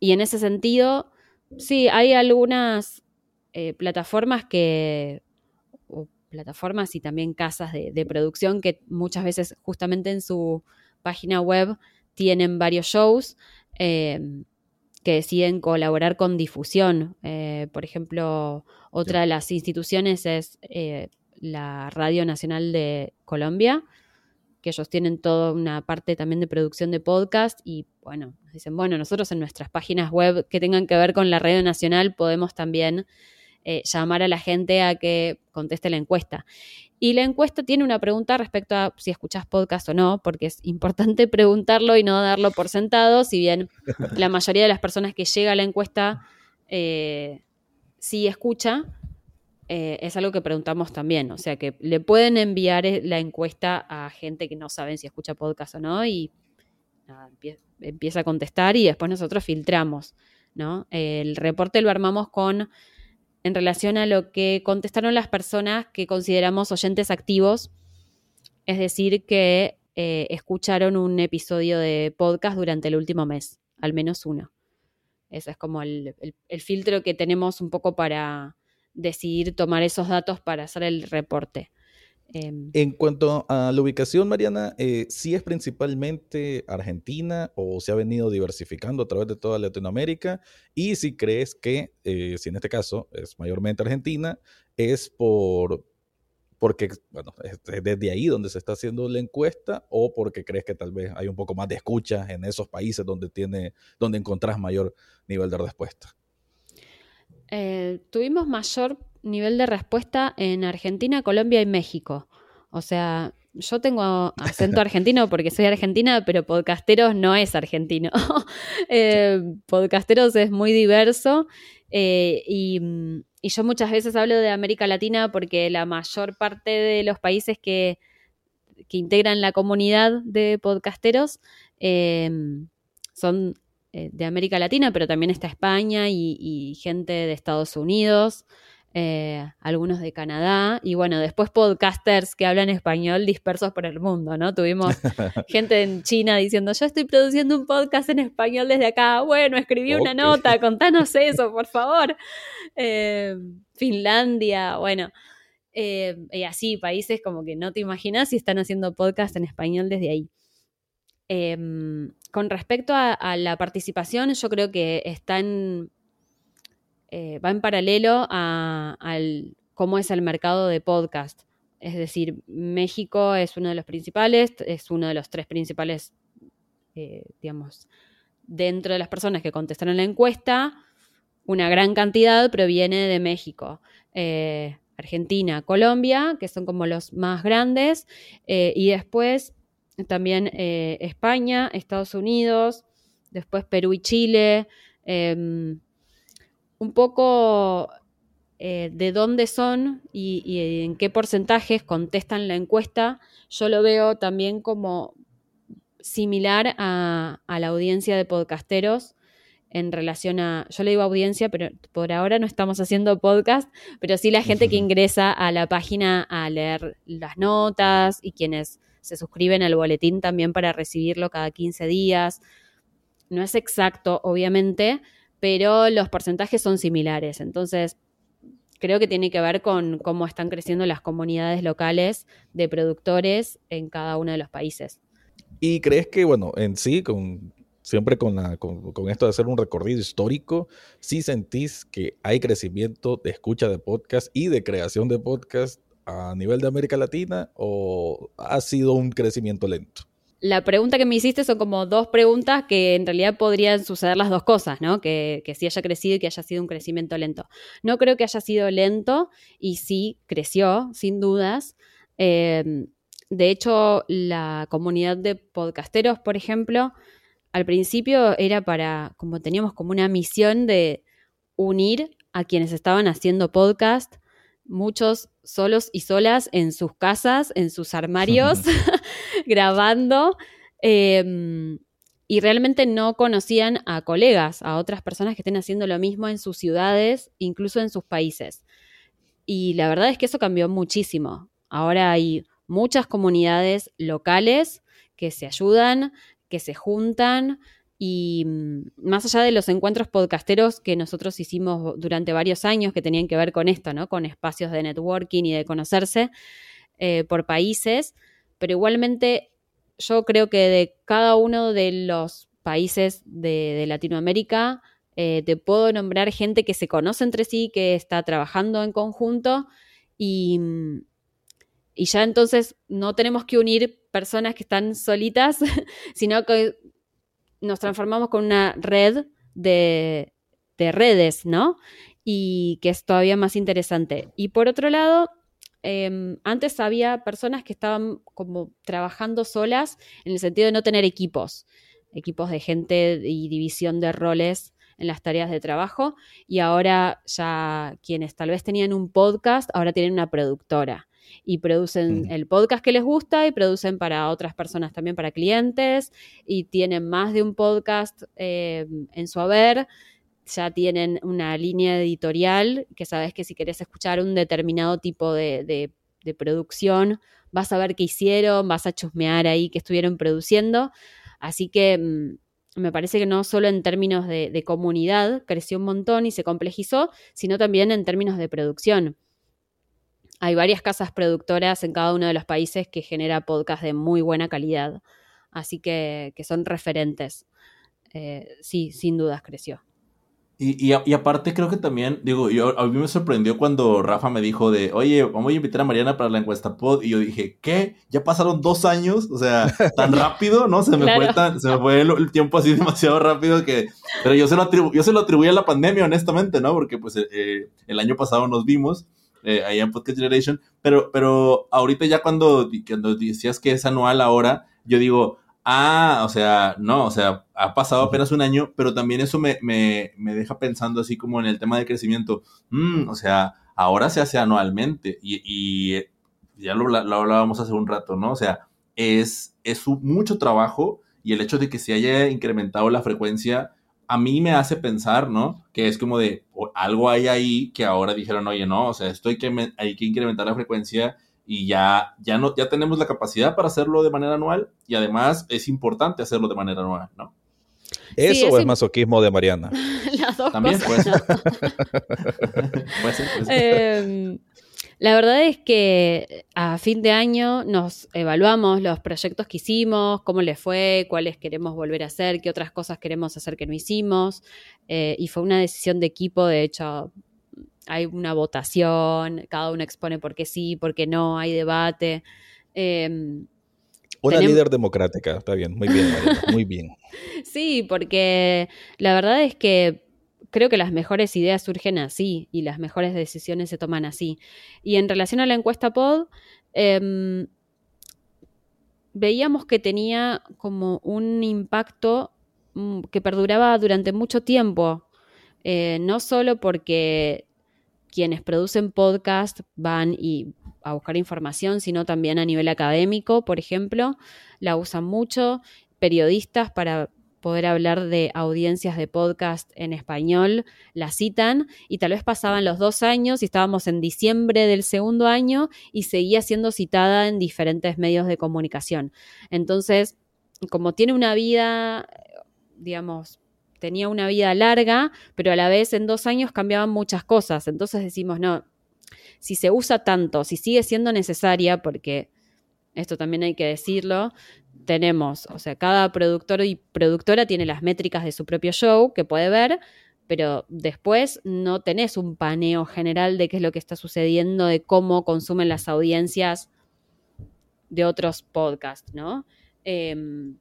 y en ese sentido, sí, hay algunas eh, plataformas que, plataformas y también casas de, producción que muchas veces justamente en su página web tienen varios shows que deciden colaborar con difusión. Eh, por ejemplo, otra de las instituciones es eh, la Radio Nacional de Colombia, que ellos tienen toda una parte también de producción de podcast y bueno, dicen, bueno, nosotros en nuestras páginas web que tengan que ver con la Radio Nacional podemos también eh, llamar a la gente a que conteste la encuesta. Y la encuesta tiene una pregunta respecto a si escuchas podcast o no, porque es importante <laughs> preguntarlo y no darlo por sentado, si bien la mayoría de las personas que llega a la encuesta eh, sí escucha, eh, es algo que preguntamos también. O sea que le pueden enviar la encuesta a gente que no saben si escucha podcast o no y empieza a contestar y después nosotros filtramos. ¿no? El reporte lo armamos con en relación a lo que contestaron las personas que consideramos oyentes activos, es decir, que eh, escucharon un episodio de podcast durante el último mes, al menos uno. Ese es como el, filtro que tenemos un poco para decidir tomar esos datos para hacer el reporte. Em, en cuanto a la ubicación, Mariana, eh, ¿sí es principalmente Argentina o se ha venido diversificando a través de toda Latinoamérica? Y si crees que, eh, si en este caso es mayormente Argentina, es por porque, bueno, es desde ahí donde se está haciendo la encuesta o porque crees que tal vez hay un poco más de escucha en esos países donde, tiene, donde encontrás mayor nivel de respuesta. Eh, tuvimos mayor nivel de respuesta en Argentina, Colombia y México. O sea, yo tengo acento <laughs> argentino porque soy argentina, pero podcasteros no es argentino. <laughs> Eh, podcasteros es muy diverso eh, y, y, yo muchas veces hablo de América Latina porque la mayor parte de los países que, que integran la comunidad de podcasteros son de América Latina, pero también está España y, y gente de Estados Unidos. Eh, algunos de Canadá, y bueno, después podcasters que hablan español dispersos por el mundo, ¿no? Tuvimos <laughs> gente en China diciendo, yo estoy produciendo un podcast en español desde acá, bueno, escribí una nota, contanos <laughs> eso, por favor. Eh, Finlandia, bueno. Eh, y así, países como que no te imaginas si están haciendo podcast en español desde ahí. Em, con respecto a, la participación, yo creo que están eh, va en paralelo a, al cómo es el mercado de podcast. Es decir, México es uno de los principales, es uno de los tres principales, eh, digamos, dentro de las personas que contestaron la encuesta, una gran cantidad proviene de México. Eh, Argentina, Colombia, que son como los más grandes, y después también España, Estados Unidos, después Perú y Chile, em, un poco eh, de dónde son y, en qué porcentajes contestan la encuesta, yo lo veo también como similar a, la audiencia de podcasteros en relación a, yo le digo audiencia, pero por ahora no estamos haciendo podcast, pero sí la gente que ingresa a la página a leer las notas y quienes se suscriben al boletín también para recibirlo cada 15 días. No es exacto, obviamente, pero los porcentajes son similares. Entonces, creo que tiene que ver con cómo están creciendo las comunidades locales de productores en cada uno de los países. ¿Y crees que, bueno, en sí, con, siempre con, la, con, esto de hacer un recorrido histórico, sí sentís que hay crecimiento de escucha de podcast y de creación de podcast a nivel de América Latina o ha sido un crecimiento lento? La pregunta que me hiciste son como dos preguntas que en realidad podrían suceder las dos cosas, ¿no? Que, que sí haya crecido y que haya sido un crecimiento lento. No creo que haya sido lento y sí creció, sin dudas. Em, de hecho, la comunidad de podcasteros, por ejemplo, al principio era para, como teníamos como una misión de unir a quienes estaban haciendo podcast, muchos solos y solas en sus casas, en sus armarios. <laughs> <laughs> grabando em, y realmente no conocían a colegas, a otras personas que estén haciendo lo mismo en sus ciudades, incluso en sus países. Y la verdad es que eso cambió muchísimo. Ahora hay muchas comunidades locales que se ayudan, que se juntan y mm, más allá de los encuentros podcasteros que nosotros hicimos durante varios años que tenían que ver con esto, ¿no? Con espacios de networking y de conocerse eh, por países, pero igualmente yo creo que de cada uno de los países de, Latinoamérica eh, te puedo nombrar gente que se conoce entre sí, que está trabajando en conjunto y, y ya entonces no tenemos que unir personas que están solitas, <laughs> sino que nos transformamos con una red de, de redes, ¿no? Y que es todavía más interesante. Y por otro lado, Em, antes había personas que estaban como trabajando solas en el sentido de no tener equipos, equipos de gente y división de roles en las tareas de trabajo y ahora ya quienes tal vez tenían un podcast, ahora tienen una productora y producen mm. el podcast que les gusta y producen para otras personas también, para clientes y tienen más de un podcast em, en su haber ya tienen una línea editorial que sabes que si querés escuchar un determinado tipo de, producción, vas a ver qué hicieron, vas a chusmear ahí qué estuvieron produciendo. Así que mm, me parece que no solo en términos de, comunidad creció un montón y se complejizó, sino también en términos de producción. Hay varias casas productoras en cada uno de los países que genera podcast de muy buena calidad, así que, son referentes. Eh, sí, sin dudas creció. Y, y, aparte creo que también, digo, yo, a mí me sorprendió cuando Rafa me dijo de, oye, vamos a invitar a Mariana para la encuesta pod, y yo dije, ¿qué? ¿Ya pasaron dos años? O sea, tan <laughs> rápido, ¿no? Se me fue tan, se me fue el, tiempo así <laughs> demasiado rápido que, pero yo se lo, atribu yo se lo atribuí a la pandemia, honestamente, ¿no? Porque pues eh, el año pasado nos vimos, eh, allá en Podcast Generation, pero, pero ahorita ya cuando, cuando decías que es anual ahora, yo digo, ah, o sea, no, o sea, ha pasado apenas un año, pero también eso me, me, me deja pensando así como en el tema de crecimiento, mm, o sea, ahora se hace anualmente y, y ya lo, lo, hablábamos hace un rato, ¿no? O sea, es, es mucho trabajo y el hecho de que se haya incrementado la frecuencia a mí me hace pensar, ¿no? Que es como de algo hay ahí que ahora dijeron, oye, no, o sea, esto hay que, hay que incrementar la frecuencia y ya, ya, no, ya tenemos la capacidad para hacerlo de manera anual y además es importante hacerlo de manera anual, ¿no? ¿Eso o es masoquismo de Mariana? <laughs> Las dos También <laughs> <laughs> puede ser. puede ser, puede ser. Eh, la verdad es que a fin de año nos evaluamos los proyectos que hicimos, cómo les fue, cuáles queremos volver a hacer, qué otras cosas queremos hacer que no hicimos. Eh, y fue una decisión de equipo, de hecho, hay una votación, cada uno expone por qué sí, por qué no, hay debate. Em, una líder democrática, está bien, muy bien, muy bien. <laughs> sí, porque la verdad es que creo que las mejores ideas surgen así y las mejores decisiones se toman así. Y en relación a la encuesta POD, em, veíamos que tenía como un impacto mm, que perduraba durante mucho tiempo, eh, no solo porque quienes producen podcast van y a buscar información, sino también a nivel académico, por ejemplo, la usan mucho, periodistas para poder hablar de audiencias de podcast en español, la citan y tal vez pasaban los dos años y estábamos en diciembre del segundo año y seguía siendo citada en diferentes medios de comunicación. Entonces, como tiene una vida, digamos, tenía una vida larga, pero a la vez en dos años cambiaban muchas cosas. Entonces decimos, no, si se usa tanto, si sigue siendo necesaria, porque esto también hay que decirlo, tenemos, o sea, cada productor y productora tiene las métricas de su propio show que puede ver, pero después no tenés un paneo general de qué es lo que está sucediendo, de cómo consumen las audiencias de otros podcasts, ¿no? Em,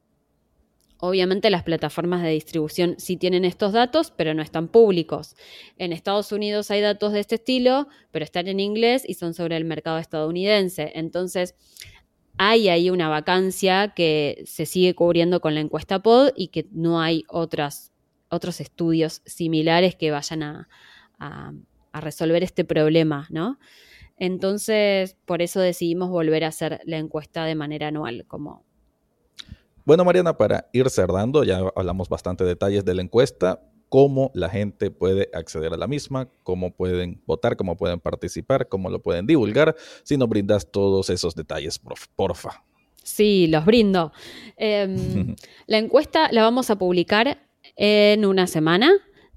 obviamente las plataformas de distribución sí tienen estos datos, pero no están públicos. En Estados Unidos hay datos de este estilo, pero están en inglés y son sobre el mercado estadounidense. Entonces, hay ahí una vacancia que se sigue cubriendo con la encuesta POD y que no hay otros estudios similares que vayan a, resolver este problema, ¿no? Entonces, por eso decidimos volver a hacer la encuesta de manera anual, como... Bueno, Mariana, para ir cerrando, ya hablamos bastante detalles de la encuesta cómo la gente puede acceder a la misma, cómo pueden votar, cómo pueden participar, cómo lo pueden divulgar, si nos brindas todos esos detalles, porfa. Sí, los brindo. Em, <laughs> la encuesta la vamos a publicar en una semana,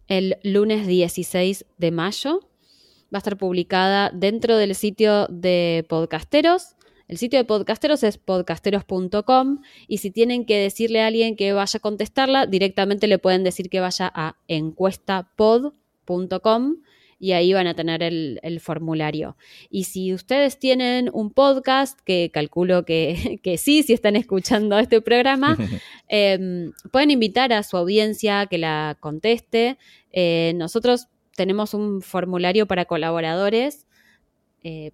el lunes 16 de mayo. Va a estar publicada dentro del sitio de podcasteros el sitio de podcasteros es podcasteros.com y si tienen que decirle a alguien que vaya a contestarla, directamente le pueden decir que vaya a encuestapod.com y ahí van a tener el, formulario. Y si ustedes tienen un podcast, que calculo que, <laughs> sí, si están escuchando este programa, <laughs> em, pueden invitar a su audiencia que la conteste. Eh, nosotros tenemos un formulario para colaboradores. Eh,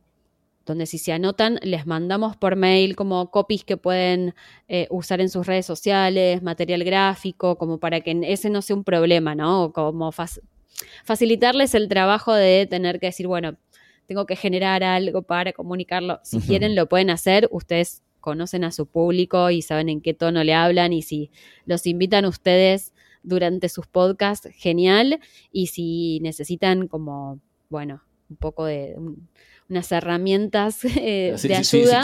donde si se anotan les mandamos por mail como copies que pueden eh, usar en sus redes sociales, material gráfico, como para que ese no sea un problema, ¿no? Como facilitarles el trabajo de tener que decir, bueno, tengo que generar algo para comunicarlo. Si quieren, lo pueden hacer. Ustedes conocen a su público y saben en qué tono le hablan y si los invitan ustedes durante sus podcasts, genial. Y si necesitan como, bueno, un poco de unas herramientas eh, de ayuda.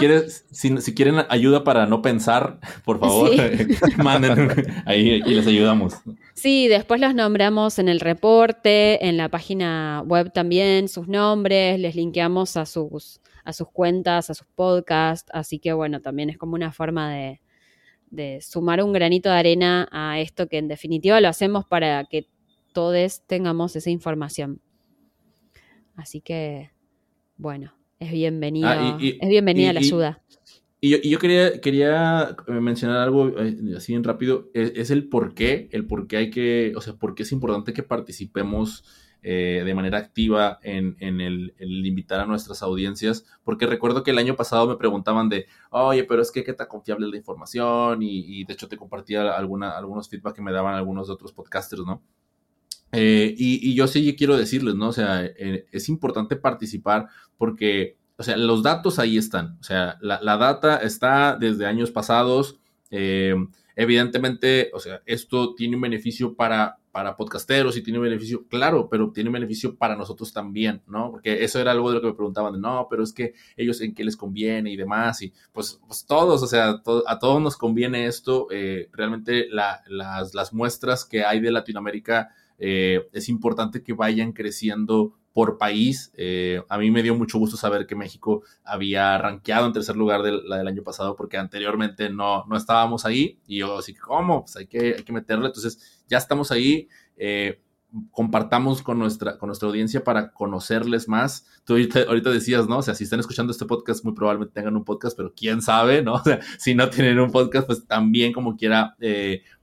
si, quieren ayuda para no pensar, por favor, <laughs> manden ahí y les ayudamos. Sí, después los nombramos en el reporte, en la página web también, sus nombres, les linkeamos a sus, a sus cuentas, a sus podcasts, así que bueno, también es como una forma de, de sumar un granito de arena a esto que en definitiva lo hacemos para que todos tengamos esa información. Así que bueno, es bienvenido, ah, es bienvenida la ayuda. Y yo, quería, quería mencionar algo eh, así en rápido, es, el por qué, el por qué hay que, o sea, por qué es importante que participemos eh, de manera activa en, el, invitar a nuestras audiencias, porque recuerdo que el año pasado me preguntaban de, oye, pero es que qué tan confiable es la información y, de hecho te compartía alguna, algunos feedback que me daban algunos de otros podcasters, ¿no? Eh, y, yo sí quiero decirles, ¿no? O sea, eh, es importante participar porque, o sea, los datos ahí están, o sea, la, data está desde años pasados. evidentemente, o sea, esto tiene un beneficio para, para podcasteros y tiene un beneficio, claro, pero tiene un beneficio para nosotros también, ¿no? Porque eso era algo de lo que me preguntaban, de, no, pero es que ellos en qué les conviene y demás, y pues, pues todos, o sea, a todos nos conviene esto, eh, realmente las, las, muestras que hay de Latinoamérica eh, es importante que vayan creciendo por país. Eh, a mí me dio mucho gusto saber que México había rankeado en tercer lugar de la del año pasado porque anteriormente no, no estábamos ahí y yo así, ¿cómo? Pues hay que, hay que meterle. Entonces ya estamos ahí. Eh, compartamos con nuestra, con nuestra audiencia para conocerles más. Tú ahorita, decías, ¿no? O sea, si están escuchando este podcast, muy probablemente tengan un podcast, pero quién sabe, ¿no? <laughs> O sea, si no tienen un podcast, pues también como quiera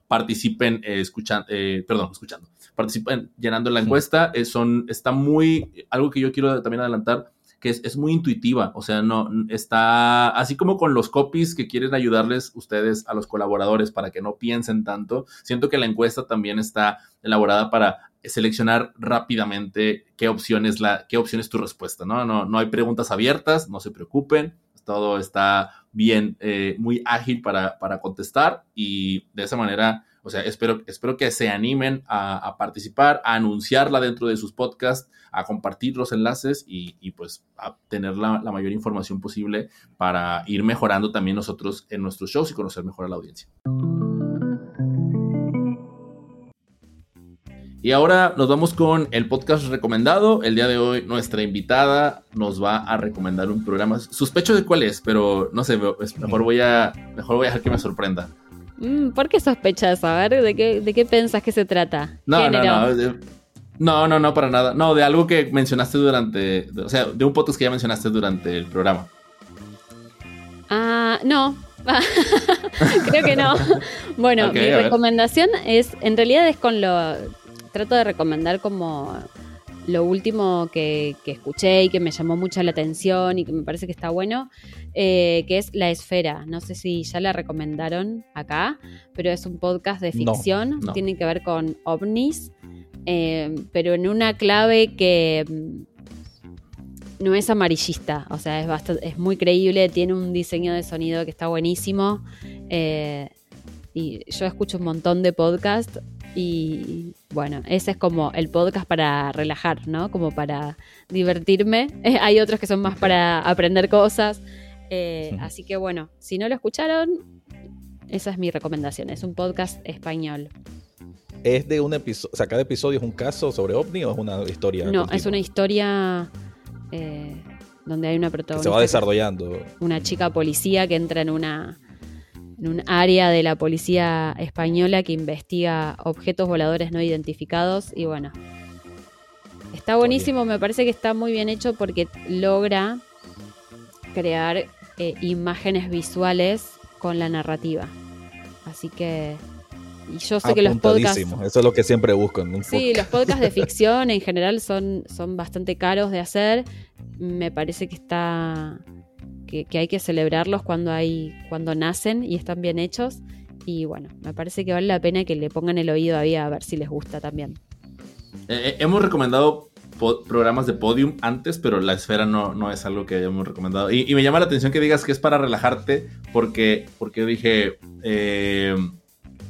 participen escuchando, perdón, escuchando, participen llenando la encuesta. Eh, son, está muy, algo que yo quiero también adelantar, que es, muy intuitiva, o sea, no está así como con los copies que quieren ayudarles ustedes a los colaboradores para que no piensen tanto. Siento que la encuesta también está elaborada para seleccionar rápidamente qué opción es la, qué opción es tu respuesta, ¿no? No, no hay preguntas abiertas, no se preocupen, todo está bien, eh, muy ágil para, para contestar y de esa manera o sea, espero, espero que se animen a, participar, a anunciarla dentro de sus podcasts, a compartir los enlaces y, pues a tener la, mayor información posible para ir mejorando también nosotros en nuestros shows y conocer mejor a la audiencia. Y ahora nos vamos con el podcast recomendado. El día de hoy nuestra invitada nos va a recomendar un programa. Sospecho de cuál es, pero no sé, mejor voy a, mejor voy a dejar que me sorprenda. Mm, ¿Por qué sospechas? A ver, ¿de qué, de qué pensas que se trata? No, no, no. No, no, no, para nada. No, de algo que mencionaste durante. O sea, de un podcast que ya mencionaste durante el programa. Ah, no. <laughs> Creo que no. <laughs> Bueno, mi recomendación es. En realidad es con lo. Trato de recomendar como lo último que, escuché y que me llamó mucho la atención y que me parece que está bueno, eh, que es La Esfera. No sé si ya la recomendaron acá, pero es un podcast de ficción, tiene que ver con ovnis, eh, pero en una clave que mm, no es amarillista, o sea, es, bastante, es muy creíble, tiene un diseño de sonido que está buenísimo. Eh, y yo escucho un montón de podcasts y bueno, ese es como el podcast para relajar, ¿no? Como para divertirme. <laughs> hay otros que son más para aprender cosas. Eh, así que bueno, si no lo escucharon, esa es mi recomendación. Es un podcast español. ¿Es de un episodio, o sea, cada episodio es un caso sobre ovni o es una historia? No, es una historia eh, donde hay una protagonista. se va desarrollando. Una chica policía que entra en una en un área de la policía española que investiga objetos voladores no identificados y bueno, está buenísimo, me parece que está muy bien hecho porque logra crear eh, imágenes visuales con la narrativa. Así que y yo sé que los podcasts. Eso es lo que siempre busco en un Sí, los podcasts de <laughs> ficción en general son, son bastante caros de hacer. Me parece que está que, hay que celebrarlos cuando, hay, cuando nacen y están bien hechos. Y bueno, me parece que vale la pena que le pongan el oído ahí a ver si les gusta también. Eh, eh, hemos recomendado programas de podium antes, pero la esfera no, no es algo que hayamos recomendado. Y, me llama la atención que digas que es para relajarte, porque, porque dije, eh,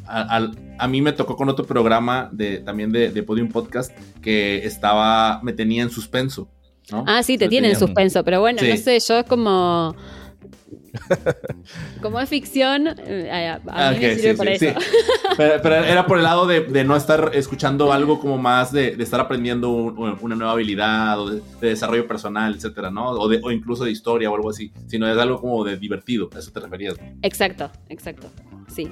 a, mí me tocó con otro programa de, también de, de Podium Podcast que estaba, me tenía en suspenso. Ah, sí, te tiene en suspenso, pero bueno, no sé, yo es como... <laughs> Como es ficción, eh, a, mí me sirve para eso. Pero, era por el lado de, no estar escuchando algo como más de, estar aprendiendo una nueva habilidad o de, desarrollo personal, etcétera, ¿no? O, o incluso de historia o algo así, sino es algo como de divertido, a eso te referías. Exacto, exacto, sí.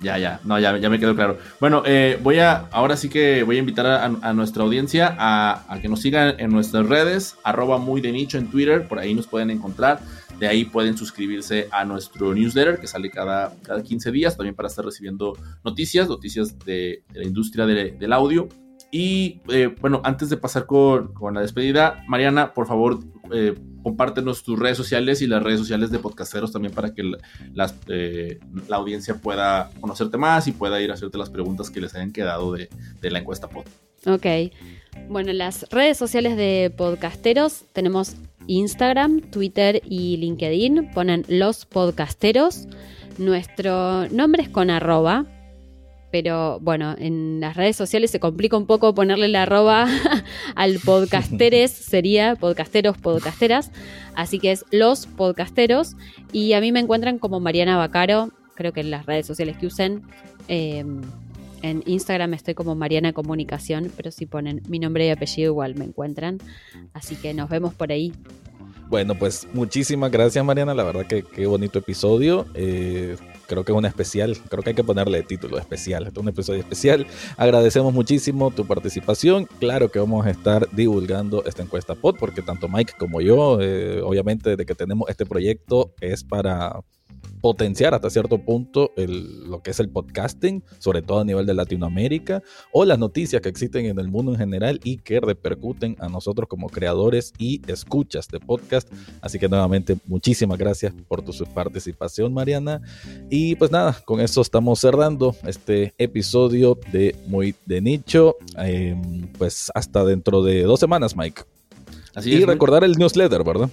Ya, ya, no, ya, ya me quedó claro. Bueno, eh, voy a, ahora sí que voy a invitar a, nuestra audiencia a, que nos sigan en nuestras redes, arroba muy de nicho en Twitter, por ahí nos pueden encontrar. De ahí pueden suscribirse a nuestro newsletter que sale cada, cada 15 días, también para estar recibiendo noticias, noticias de, la industria del audio. Y eh, bueno, antes de pasar con, con, la despedida, Mariana, por favor, eh, compártenos tus redes sociales y las redes sociales de podcasteros también para que eh, la audiencia pueda conocerte más y pueda ir a hacerte las preguntas que les hayan quedado de, de la encuesta pod. Ok. Bueno, las redes sociales de podcasteros tenemos Instagram, Twitter y LinkedIn. Ponen los podcasteros. Nuestro nombre es con arroba, pero bueno, en las redes sociales se complica un poco ponerle la arroba <laughs> al podcasteres, <laughs> sería podcasteros, podcasteras, así que es los podcasteros y a mí me encuentran como Mariana Bacaro, creo que en las redes sociales que usen. Eh, en Instagram estoy como Mariana Comunicación, pero si ponen mi nombre y apellido igual me encuentran. Así que nos vemos por ahí. Bueno, pues muchísimas gracias Mariana, la verdad que qué bonito episodio. Eh, creo que es un especial, creo que hay que ponerle título especial, es un episodio especial. Agradecemos muchísimo tu participación. Claro que vamos a estar divulgando esta encuesta pod porque tanto Mike como yo, eh, obviamente de que tenemos este proyecto es para potenciar hasta cierto punto lo que es el podcasting, sobre todo a nivel de Latinoamérica, o las noticias que existen en el mundo en general y que repercuten a nosotros como creadores y escuchas de podcast. Así que nuevamente muchísimas gracias por tu participación, Mariana. Y pues nada, con eso estamos cerrando este episodio de Muy de Nicho. Em, pues hasta dentro de dos semanas, Mike. Así y recordar el newsletter, ¿verdad?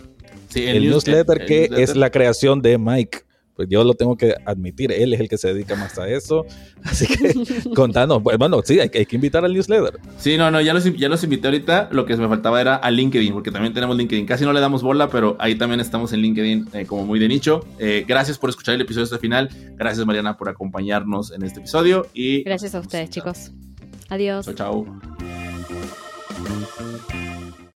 Sí, el, newsletter que es la creación de Mike pues yo lo tengo que admitir, él es el que se dedica más a eso. <laughs> Así que contanos, pues, bueno, sí, hay, que invitar al newsletter. Sí, no, no, ya los, ya los invité ahorita. Lo que me faltaba era a LinkedIn, porque también tenemos LinkedIn. Casi no le damos bola, pero ahí también estamos en LinkedIn eh, como muy de nicho. Eh, gracias por escuchar el episodio hasta el final. Gracias, Mariana, por acompañarnos en este episodio. Y gracias a ustedes, chicos. Adiós. Chao, chao.